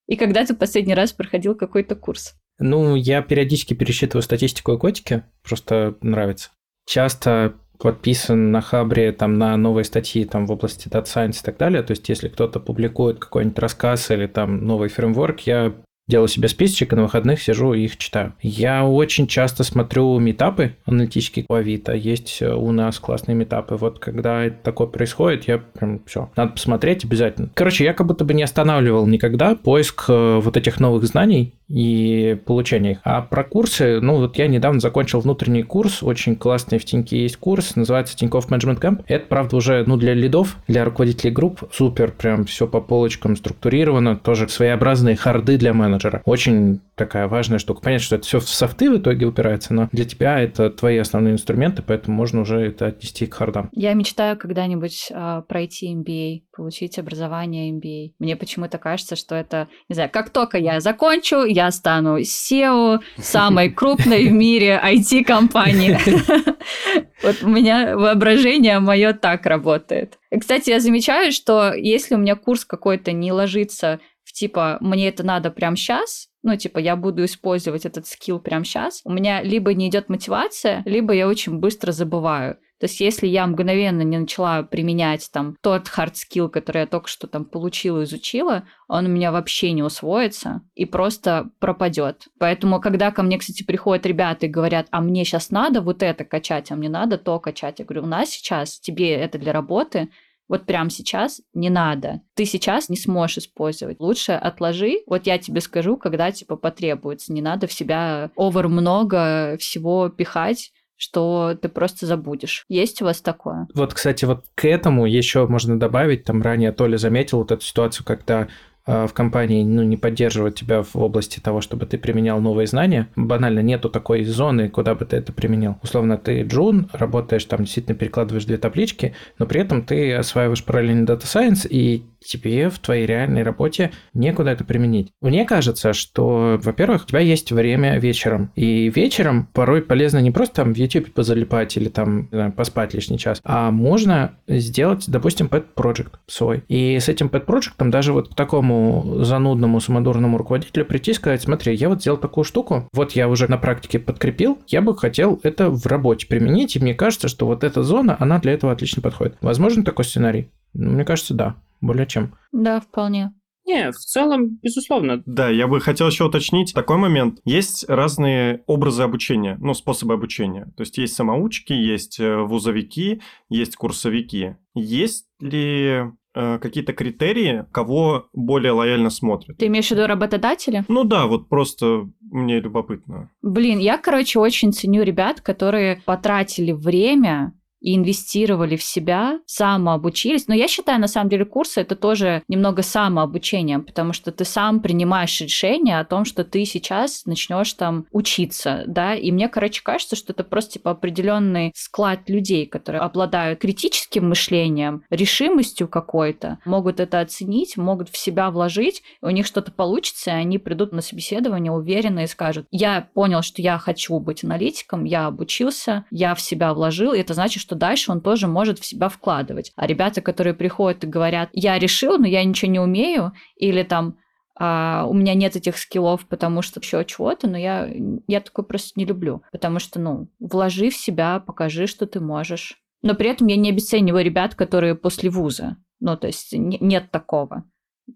И когда ты последний раз проходил какой-то курс? Ну, я периодически пересчитываю статистику экотики, просто нравится. Часто подписан на Хабре там, на новые статьи там, в области Data Science и так далее. То есть, если кто-то публикует какой-нибудь рассказ или там новый фреймворк, я делаю себе списочек, и на выходных сижу и их читаю. Я очень часто смотрю метапы аналитические по Авито. Есть у нас классные метапы. Вот когда такое происходит, я прям все, надо посмотреть обязательно. Короче, я как будто бы не останавливал никогда поиск э, вот этих новых знаний и получение их. А про курсы, ну вот я недавно закончил внутренний курс, очень классный в Тиньке есть курс, называется Тинькофф Management Camp. Это, правда, уже ну, для лидов, для руководителей групп, супер, прям все по полочкам структурировано, тоже своеобразные харды для менеджера. Очень такая важная штука. Понятно, что это все в софты в итоге упирается, но для тебя это твои основные инструменты, поэтому можно уже это отнести к хардам. Я мечтаю когда-нибудь э, пройти MBA, получить образование MBA. Мне почему-то кажется, что это, не знаю, как только я закончу, я я стану SEO самой крупной в мире IT-компании. Вот у меня воображение мое так работает. Кстати, я замечаю, что если у меня курс какой-то не ложится в типа «мне это надо прямо сейчас», ну, типа, я буду использовать этот скилл прямо сейчас, у меня либо не идет мотивация, либо я очень быстро забываю. То есть, если я мгновенно не начала применять там тот hard skill, который я только что там получила, изучила, он у меня вообще не усвоится и просто пропадет. Поэтому, когда ко мне, кстати, приходят ребята и говорят, а мне сейчас надо вот это качать, а мне надо то качать, я говорю, у нас сейчас тебе это для работы, вот прямо сейчас не надо. Ты сейчас не сможешь использовать. Лучше отложи. Вот я тебе скажу, когда типа потребуется. Не надо в себя овер много всего пихать что ты просто забудешь. Есть у вас такое? Вот, кстати, вот к этому еще можно добавить, там ранее Толя заметил вот эту ситуацию, когда э, в компании ну, не поддерживают тебя в области того, чтобы ты применял новые знания. Банально нету такой зоны, куда бы ты это применил. Условно, ты джун, работаешь там, действительно перекладываешь две таблички, но при этом ты осваиваешь параллельно Science, и тебе в твоей реальной работе некуда это применить. Мне кажется, что, во-первых, у тебя есть время вечером. И вечером порой полезно не просто там в YouTube позалипать или там знаю, поспать лишний час, а можно сделать, допустим, pet project свой. И с этим pet project даже вот к такому занудному, самодурному руководителю прийти и сказать, смотри, я вот сделал такую штуку, вот я уже на практике подкрепил, я бы хотел это в работе применить, и мне кажется, что вот эта зона, она для этого отлично подходит. Возможно такой сценарий? Мне кажется, да более чем. Да, вполне. Не, в целом, безусловно. Да, я бы хотел еще уточнить такой момент. Есть разные образы обучения, ну, способы обучения. То есть есть самоучки, есть э, вузовики, есть курсовики. Есть ли э, какие-то критерии, кого более лояльно смотрят? Ты имеешь в виду работодатели? Ну да, вот просто мне любопытно. Блин, я, короче, очень ценю ребят, которые потратили время и инвестировали в себя, самообучились. Но я считаю, на самом деле, курсы это тоже немного самообучение, потому что ты сам принимаешь решение о том, что ты сейчас начнешь там учиться, да, и мне, короче, кажется, что это просто типа определенный склад людей, которые обладают критическим мышлением, решимостью какой-то, могут это оценить, могут в себя вложить, у них что-то получится, и они придут на собеседование уверенно и скажут, я понял, что я хочу быть аналитиком, я обучился, я в себя вложил, и это значит, что что дальше он тоже может в себя вкладывать. А ребята, которые приходят и говорят, я решил, но я ничего не умею, или там а, у меня нет этих скиллов, потому что еще чего-то, но я, я такой просто не люблю. Потому что, ну, вложи в себя, покажи, что ты можешь. Но при этом я не обесцениваю ребят, которые после вуза. Ну, то есть не, нет такого.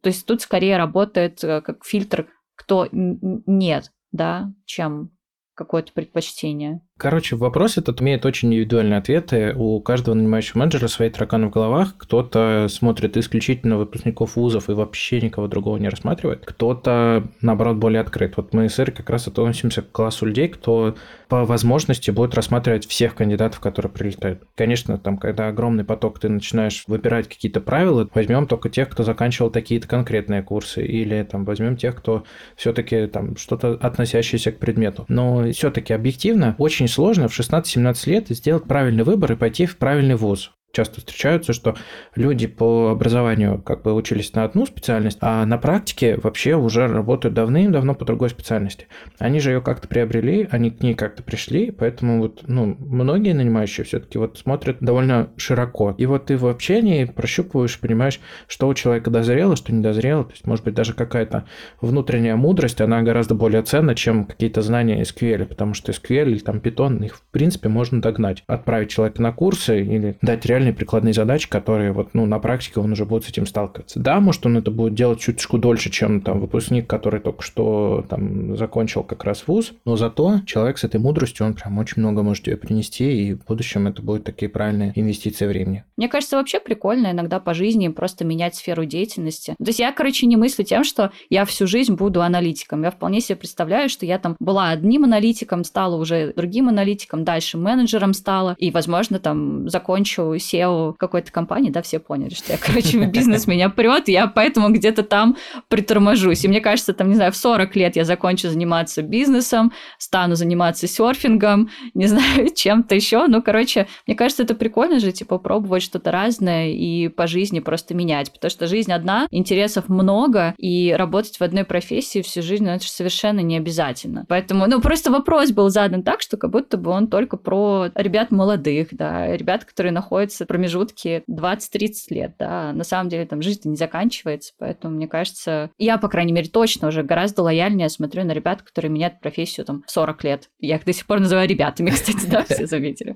То есть тут скорее работает э, как фильтр, кто нет, да, чем какое-то предпочтение. Короче, вопрос этот имеет очень индивидуальные ответы. У каждого нанимающего менеджера свои тараканы в головах. Кто-то смотрит исключительно выпускников вузов и вообще никого другого не рассматривает. Кто-то, наоборот, более открыт. Вот мы с Ирой как раз относимся к классу людей, кто по возможности будет рассматривать всех кандидатов, которые прилетают. Конечно, там, когда огромный поток, ты начинаешь выбирать какие-то правила, возьмем только тех, кто заканчивал такие-то конкретные курсы, или там возьмем тех, кто все-таки там что-то относящееся к предмету. Но все-таки объективно очень очень сложно в 16-17 лет сделать правильный выбор и пойти в правильный вуз часто встречаются, что люди по образованию как бы учились на одну специальность, а на практике вообще уже работают давным-давно по другой специальности. Они же ее как-то приобрели, они к ней как-то пришли, поэтому вот, ну, многие нанимающие все-таки вот смотрят довольно широко. И вот ты в общении прощупываешь, понимаешь, что у человека дозрело, что не дозрело, то есть, может быть, даже какая-то внутренняя мудрость, она гораздо более ценна, чем какие-то знания SQL, потому что SQL или там Python, их в принципе можно догнать. Отправить человека на курсы или дать реально реальные прикладные задачи, которые вот, ну, на практике он уже будет с этим сталкиваться. Да, может, он это будет делать чуточку дольше, чем там выпускник, который только что там закончил как раз вуз, но зато человек с этой мудростью, он прям очень много может ее принести, и в будущем это будут такие правильные инвестиции времени. Мне кажется, вообще прикольно иногда по жизни просто менять сферу деятельности. То есть я, короче, не мыслю тем, что я всю жизнь буду аналитиком. Я вполне себе представляю, что я там была одним аналитиком, стала уже другим аналитиком, дальше менеджером стала, и, возможно, там закончу SEO какой-то компании, да, все поняли, что я, короче, бизнес меня прет, я поэтому где-то там приторможусь. И мне кажется, там, не знаю, в 40 лет я закончу заниматься бизнесом, стану заниматься серфингом, не знаю, чем-то еще. Ну, короче, мне кажется, это прикольно же, типа, пробовать что-то разное и по жизни просто менять, потому что жизнь одна, интересов много, и работать в одной профессии всю жизнь, ну, это же совершенно не обязательно. Поэтому, ну, просто вопрос был задан так, что как будто бы он только про ребят молодых, да, ребят, которые находятся в промежутке 20-30 лет, да. На самом деле там жизнь не заканчивается, поэтому, мне кажется, я, по крайней мере, точно уже гораздо лояльнее смотрю на ребят, которые меняют профессию там в 40 лет. Я их до сих пор называю ребятами, кстати, да, все заметили.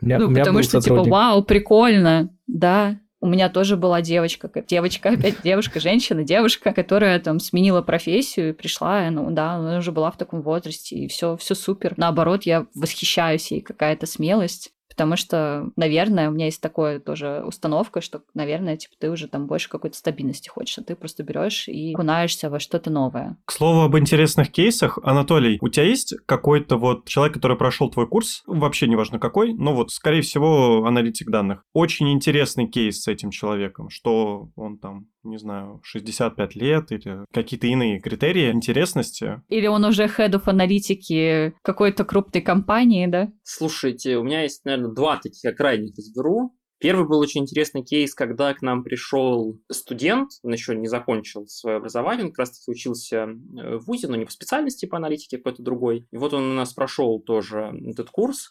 Ну, потому что, типа, вау, прикольно, да, у меня тоже была девочка, девочка, опять девушка, женщина, девушка, которая там сменила профессию и пришла, ну да, она уже была в таком возрасте, и все, все супер. Наоборот, я восхищаюсь ей, какая-то смелость. Потому что, наверное, у меня есть такое тоже установка, что, наверное, типа ты уже там больше какой-то стабильности хочешь, а ты просто берешь и окунаешься во что-то новое. К слову об интересных кейсах, Анатолий, у тебя есть какой-то вот человек, который прошел твой курс, вообще неважно какой, но вот, скорее всего, аналитик данных. Очень интересный кейс с этим человеком, что он там не знаю, 65 лет или какие-то иные критерии интересности. Или он уже head of аналитики какой-то крупной компании, да? Слушайте, у меня есть, наверное, два таких крайних изберу. Первый был очень интересный кейс, когда к нам пришел студент, он еще не закончил свое образование, он как раз таки учился э, в ВУЗе, но не по специальности, по аналитике, какой-то другой. И вот он у нас прошел тоже этот курс,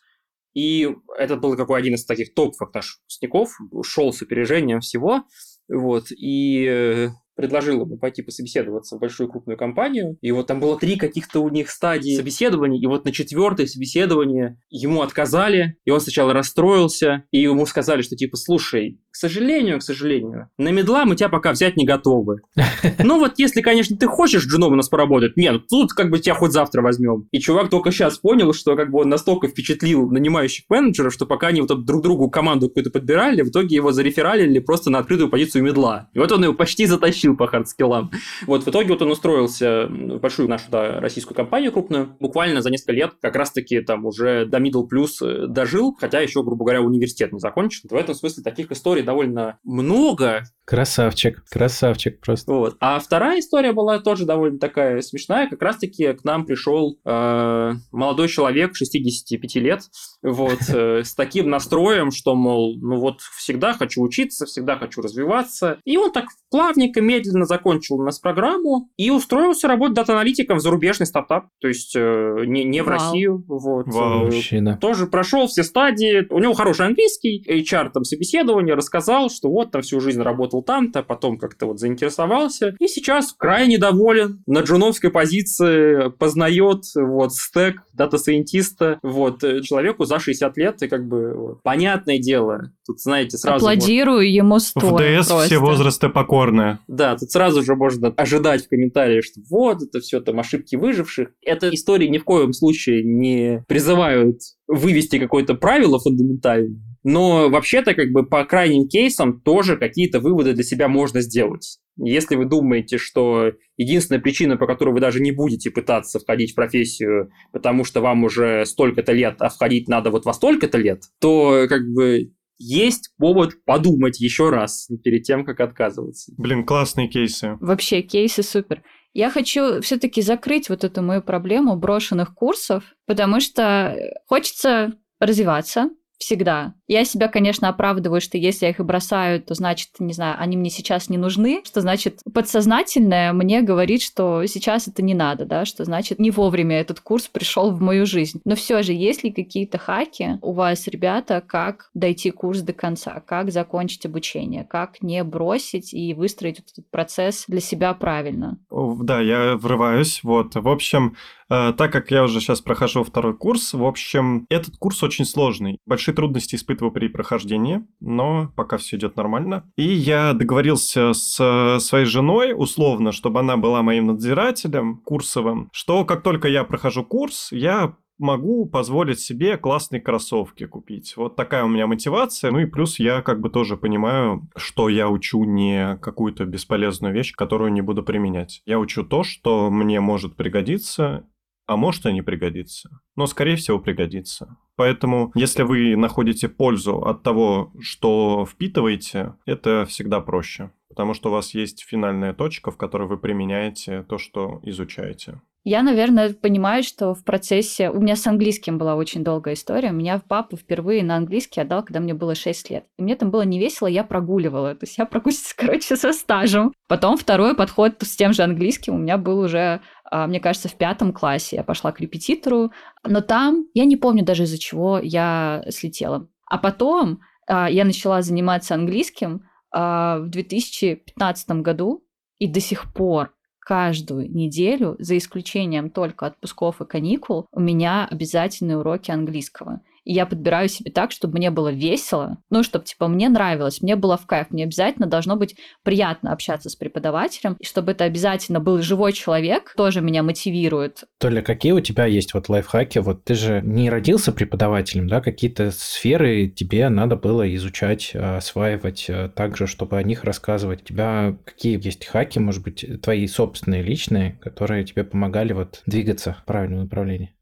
и это был какой один из таких топовых наших выпускников, ушел с опережением всего, вот, и э, предложил ему пойти пособеседоваться в большую крупную компанию. И вот там было три каких-то у них стадии собеседований. И вот на четвертое собеседование ему отказали. И он сначала расстроился. И ему сказали, что типа, слушай, к сожалению, к сожалению, на мидла мы тебя пока взять не готовы. Ну вот если, конечно, ты хочешь джуном у нас поработать, нет, тут как бы тебя хоть завтра возьмем. И чувак только сейчас понял, что как бы он настолько впечатлил нанимающих менеджеров, что пока они вот друг другу команду какую-то подбирали, в итоге его зарефералили просто на открытую позицию мидла. И вот он его почти затащил тащил по хардскиллам. Вот в итоге вот он устроился в большую нашу да, российскую компанию крупную. Буквально за несколько лет как раз-таки там уже до middle plus э, дожил, хотя еще, грубо говоря, университет не закончил. В этом смысле таких историй довольно много. Красавчик, красавчик просто. Вот. А вторая история была тоже довольно такая смешная. Как раз-таки к нам пришел э, молодой человек 65 лет, вот, э, с таким настроем, что, мол, ну вот всегда хочу учиться, всегда хочу развиваться. И он так плавненько, медленно закончил у нас программу и устроился работать дата-аналитиком в зарубежный стартап, то есть э, не, не в Вау. Россию. Вот. Вау, мужчина. Тоже прошел все стадии. У него хороший английский, HR там собеседование, рассказал, что вот там всю жизнь работал там-то, потом как-то вот заинтересовался. И сейчас крайне доволен. На джуновской позиции познает вот стек дата-сайентиста, вот, э, человеку за 60 лет, и как бы вот, понятное дело, тут, знаете, сразу... Аплодирую вот, ему стоя В DS просто. все возрасты покорные. Да, тут сразу же можно ожидать в комментариях, что вот, это все там ошибки выживших. Это истории ни в коем случае не призывают вывести какое-то правило фундаментальное, но вообще-то как бы по крайним кейсам тоже какие-то выводы для себя можно сделать. Если вы думаете, что единственная причина, по которой вы даже не будете пытаться входить в профессию, потому что вам уже столько-то лет, а входить надо вот во столько-то лет, то как бы есть повод подумать еще раз перед тем, как отказываться. Блин, классные кейсы. Вообще, кейсы супер. Я хочу все-таки закрыть вот эту мою проблему брошенных курсов, потому что хочется развиваться, всегда. Я себя, конечно, оправдываю, что если я их и бросаю, то значит, не знаю, они мне сейчас не нужны, что значит подсознательное мне говорит, что сейчас это не надо, да, что значит не вовремя этот курс пришел в мою жизнь. Но все же, есть ли какие-то хаки у вас, ребята, как дойти курс до конца, как закончить обучение, как не бросить и выстроить этот процесс для себя правильно? Да, я врываюсь. Вот, в общем, так как я уже сейчас прохожу второй курс, в общем, этот курс очень сложный. Большие трудности испытываю при прохождении, но пока все идет нормально. И я договорился с своей женой, условно, чтобы она была моим надзирателем курсовым, что как только я прохожу курс, я могу позволить себе классные кроссовки купить. Вот такая у меня мотивация. Ну и плюс я как бы тоже понимаю, что я учу не какую-то бесполезную вещь, которую не буду применять. Я учу то, что мне может пригодиться, а может и не пригодится. Но, скорее всего, пригодится. Поэтому, если вы находите пользу от того, что впитываете, это всегда проще. Потому что у вас есть финальная точка, в которой вы применяете то, что изучаете. Я, наверное, понимаю, что в процессе... У меня с английским была очень долгая история. Меня папа впервые на английский отдал, когда мне было 6 лет. И мне там было не весело, я прогуливала. То есть я прогуливалась, короче, со стажем. Потом второй подход с тем же английским у меня был уже мне кажется, в пятом классе я пошла к репетитору, но там я не помню даже из-за чего я слетела. А потом а, я начала заниматься английским а, в 2015 году, и до сих пор каждую неделю, за исключением только отпусков и каникул, у меня обязательные уроки английского и я подбираю себе так, чтобы мне было весело, ну, чтобы, типа, мне нравилось, мне было в кайф, мне обязательно должно быть приятно общаться с преподавателем, и чтобы это обязательно был живой человек, тоже меня мотивирует. Толя, какие у тебя есть вот лайфхаки? Вот ты же не родился преподавателем, да, какие-то сферы тебе надо было изучать, осваивать а, так же, чтобы о них рассказывать. У тебя какие есть хаки, может быть, твои собственные, личные, которые тебе помогали вот двигаться в правильном направлении?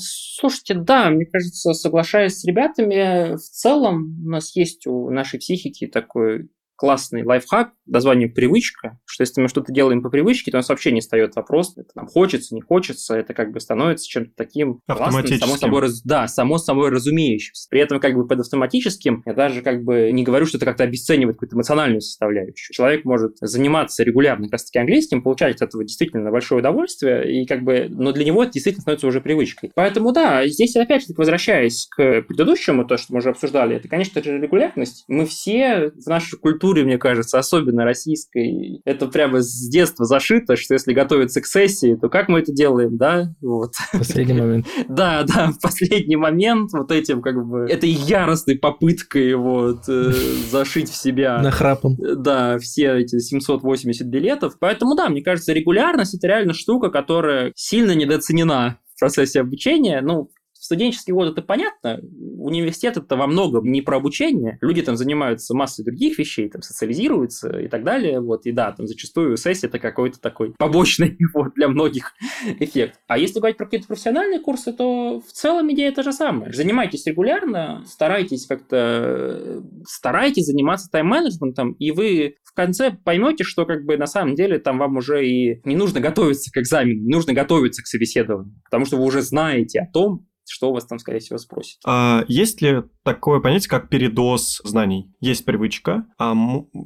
Слушайте, да, мне кажется, соглашаясь с ребятами, в целом у нас есть у нашей психики такой классный лайфхак, название «привычка», что если мы что-то делаем по привычке, то у нас вообще не встает вопрос, это нам хочется, не хочется, это как бы становится чем-то таким классным, само собой, да, само собой разумеющимся. При этом как бы под автоматическим я даже как бы не говорю, что это как-то обесценивает какую-то эмоциональную составляющую. Человек может заниматься регулярно как раз-таки английским, получать от этого действительно большое удовольствие, и как бы, но для него это действительно становится уже привычкой. Поэтому да, здесь опять же возвращаясь к предыдущему, то, что мы уже обсуждали, это, конечно же, регулярность. Мы все в нашей культуре, мне кажется, особенно российской, это прямо с детства зашито, что если готовиться к сессии, то как мы это делаем, да? Вот. Последний момент. Да, да, в последний момент вот этим как бы этой яростной попыткой вот э, зашить в себя... Нахрапом. Да, все эти 780 билетов. Поэтому да, мне кажется, регулярность это реально штука, которая сильно недооценена в процессе обучения. Ну, студенческий год это понятно, университет это во многом не про обучение, люди там занимаются массой других вещей, там социализируются и так далее, вот, и да, там зачастую сессия это какой-то такой побочный вот, для многих эффект. А если говорить про какие-то профессиональные курсы, то в целом идея та же самая. Занимайтесь регулярно, старайтесь как-то, старайтесь заниматься тайм-менеджментом, и вы в конце поймете, что как бы на самом деле там вам уже и не нужно готовиться к экзамену, не нужно готовиться к собеседованию, потому что вы уже знаете о том, что у вас там, скорее всего, спросят. А есть ли такое понятие, как передоз знаний? Есть привычка, а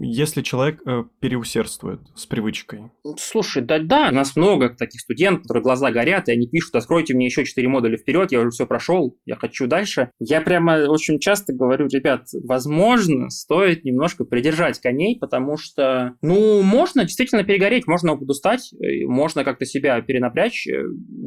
если человек э, переусердствует с привычкой? Слушай, да, да, у нас много таких студентов, которые глаза горят, и они пишут, откройте мне еще 4 модуля вперед, я уже все прошел, я хочу дальше. Я прямо очень часто говорю, ребят, возможно, стоит немножко придержать коней, потому что, ну, можно действительно перегореть, можно подустать, э, можно как-то себя перенапрячь.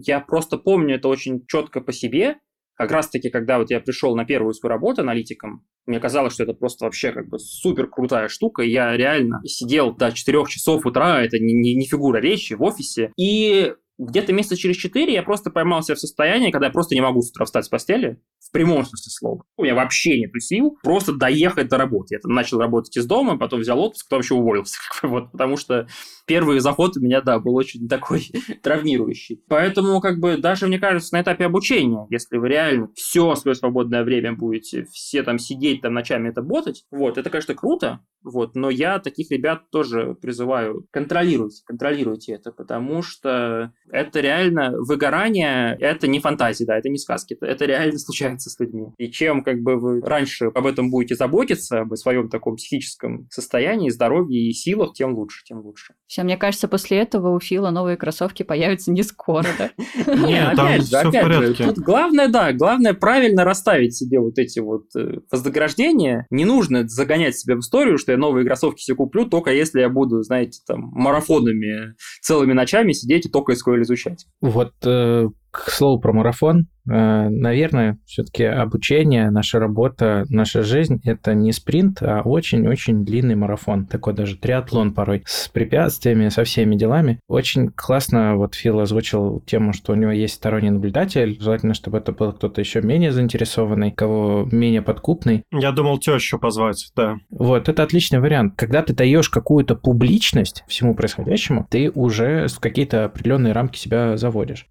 Я просто помню это очень четко по себе, как раз-таки, когда вот я пришел на первую свою работу аналитиком, мне казалось, что это просто вообще как бы супер крутая штука. Я реально сидел до 4 часов утра, это не, не, не фигура речи, в офисе. И где-то месяца через 4 я просто поймал себя в состоянии, когда я просто не могу с утра встать с постели, в прямом смысле слова. У меня вообще нет сил просто доехать до работы. Я начал работать из дома, потом взял отпуск, потом еще уволился. вот, потому что первый заход у меня, да, был очень такой травмирующий. Поэтому, как бы, даже, мне кажется, на этапе обучения, если вы реально все свое свободное время будете все там сидеть, там ночами это ботать, вот, это, конечно, круто, вот, но я таких ребят тоже призываю, контролируйте, контролируйте это, потому что это реально выгорание, это не фантазия, да, это не сказки, это, это реально случается с людьми. И чем как бы вы раньше об этом будете заботиться, об своем таком психическом состоянии, здоровье и силах, тем лучше, тем лучше. Все, мне кажется, после этого у Фила новые кроссовки появятся не скоро, да? Нет, опять же, опять же, тут главное, да, главное правильно расставить себе вот эти вот э, вознаграждения. Не нужно загонять себя в историю, что я новые кроссовки себе куплю, только если я буду, знаете, там, марафонами целыми ночами сидеть и только SQL изучать. Вот э, к слову про марафон. Э, наверное, все-таки обучение, наша работа, наша жизнь – это не спринт, а очень-очень длинный марафон. Такой даже триатлон порой с препятствиями, со всеми делами. Очень классно вот Фил озвучил тему, что у него есть сторонний наблюдатель. Желательно, чтобы это был кто-то еще менее заинтересованный, кого менее подкупный. Я думал тещу позвать, да. Вот, это отличный вариант. Когда ты даешь какую-то публичность всему происходящему, ты уже в какие-то определенные рамки себя заводишь.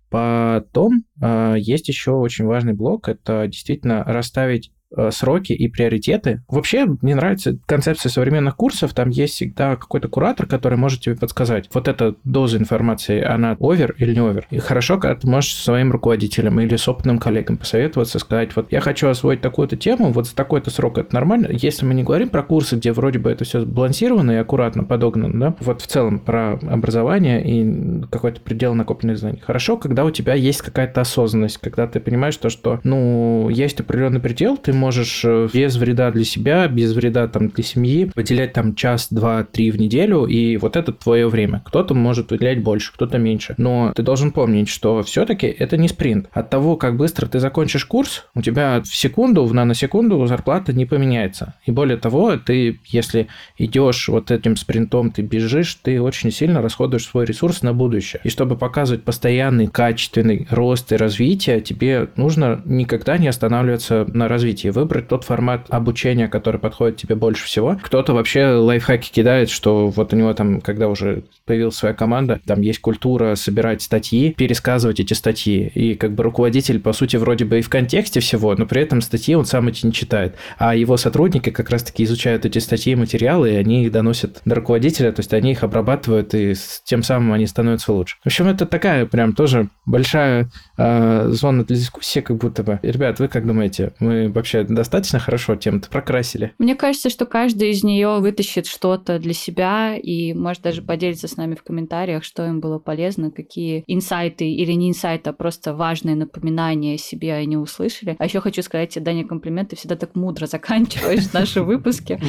Потом э, есть еще очень важный блок, это действительно расставить сроки и приоритеты. Вообще, мне нравится концепция современных курсов. Там есть всегда какой-то куратор, который может тебе подсказать, вот эта доза информации, она овер или не овер. И хорошо, когда ты можешь с своим руководителем или с опытным коллегом посоветоваться, сказать, вот я хочу освоить такую-то тему, вот за такой-то срок это нормально. Если мы не говорим про курсы, где вроде бы это все сбалансировано и аккуратно подогнано, да, вот в целом про образование и какой-то предел накопленных знаний. Хорошо, когда у тебя есть какая-то осознанность, когда ты понимаешь то, что, ну, есть определенный предел, ты можешь э, без вреда для себя, без вреда там для семьи выделять там час, два, три в неделю, и вот это твое время. Кто-то может выделять больше, кто-то меньше. Но ты должен помнить, что все-таки это не спринт. От того, как быстро ты закончишь курс, у тебя в секунду, в наносекунду зарплата не поменяется. И более того, ты, если идешь вот этим спринтом, ты бежишь, ты очень сильно расходуешь свой ресурс на будущее. И чтобы показывать постоянный, качественный рост и развитие, тебе нужно никогда не останавливаться на развитии и выбрать тот формат обучения, который подходит тебе больше всего. Кто-то вообще лайфхаки кидает, что вот у него там, когда уже появилась своя команда, там есть культура собирать статьи, пересказывать эти статьи. И как бы руководитель, по сути, вроде бы и в контексте всего, но при этом статьи он сам эти не читает. А его сотрудники как раз-таки изучают эти статьи и материалы, и они их доносят до руководителя, то есть они их обрабатывают, и тем самым они становятся лучше. В общем, это такая прям тоже большая э, зона для дискуссии, как будто бы. Ребят, вы как думаете, мы вообще вообще достаточно хорошо тем-то прокрасили? Мне кажется, что каждый из нее вытащит что-то для себя и может даже поделиться с нами в комментариях, что им было полезно, какие инсайты или не инсайты, а просто важные напоминания себе они услышали. А еще хочу сказать тебе, Даня, комплимент, ты всегда так мудро заканчиваешь наши выпуски.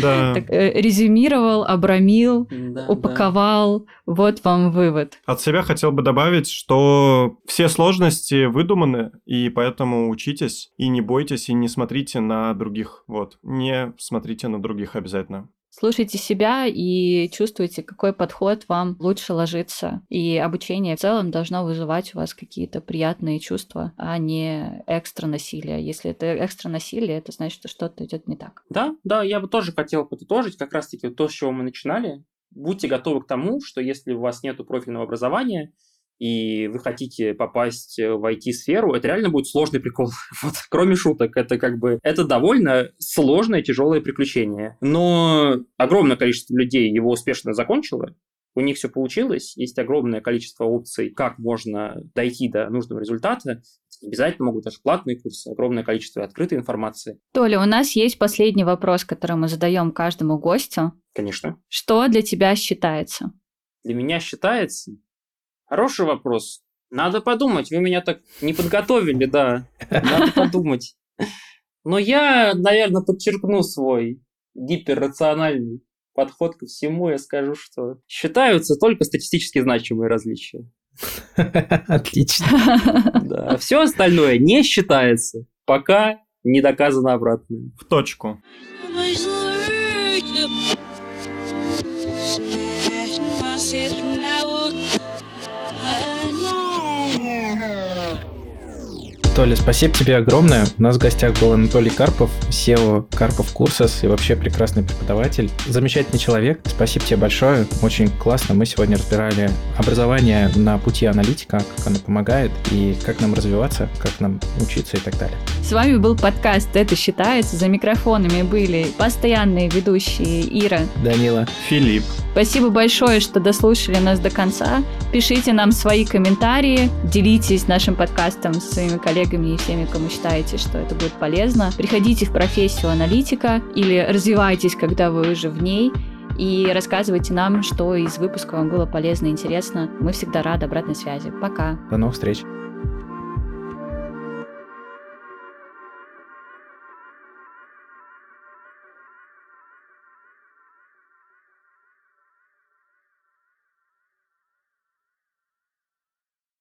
Э, резюмировал, обрамил, упаковал. Вот вам вывод. От себя хотел бы добавить, что все сложности выдуманы, и поэтому учитесь, и не бойтесь, и не смотрите смотрите на других. Вот. Не смотрите на других обязательно. Слушайте себя и чувствуйте, какой подход вам лучше ложится. И обучение в целом должно вызывать у вас какие-то приятные чувства, а не экстра насилие. Если это экстра насилие, это значит, что что-то идет не так. Да, да, я бы тоже хотел подытожить как раз-таки то, с чего мы начинали. Будьте готовы к тому, что если у вас нет профильного образования, и вы хотите попасть в IT-сферу, это реально будет сложный прикол. Вот, кроме шуток, это как бы, это довольно сложное, тяжелое приключение. Но огромное количество людей его успешно закончило, у них все получилось, есть огромное количество опций, как можно дойти до нужного результата. Обязательно могут даже платные курсы, огромное количество открытой информации. Толя, у нас есть последний вопрос, который мы задаем каждому гостю. Конечно. Что для тебя считается? Для меня считается Хороший вопрос. Надо подумать. Вы меня так не подготовили, да. Надо подумать. Но я, наверное, подчеркну свой гиперрациональный подход ко всему. Я скажу, что считаются только статистически значимые различия. Отлично. Да. Все остальное не считается, пока не доказано обратное. В точку. Толя, спасибо тебе огромное. У нас в гостях был Анатолий Карпов, SEO Карпов Курсос и вообще прекрасный преподаватель. Замечательный человек. Спасибо тебе большое. Очень классно. Мы сегодня разбирали образование на пути аналитика, как оно помогает и как нам развиваться, как нам учиться и так далее. С вами был подкаст «Это считается». За микрофонами были постоянные ведущие Ира, Данила, Филипп. Спасибо большое, что дослушали нас до конца. Пишите нам свои комментарии, делитесь нашим подкастом с своими коллегами и всеми, кому считаете, что это будет полезно. Приходите в профессию аналитика или развивайтесь, когда вы уже в ней и рассказывайте нам, что из выпуска вам было полезно и интересно. Мы всегда рады обратной связи. Пока. До новых встреч.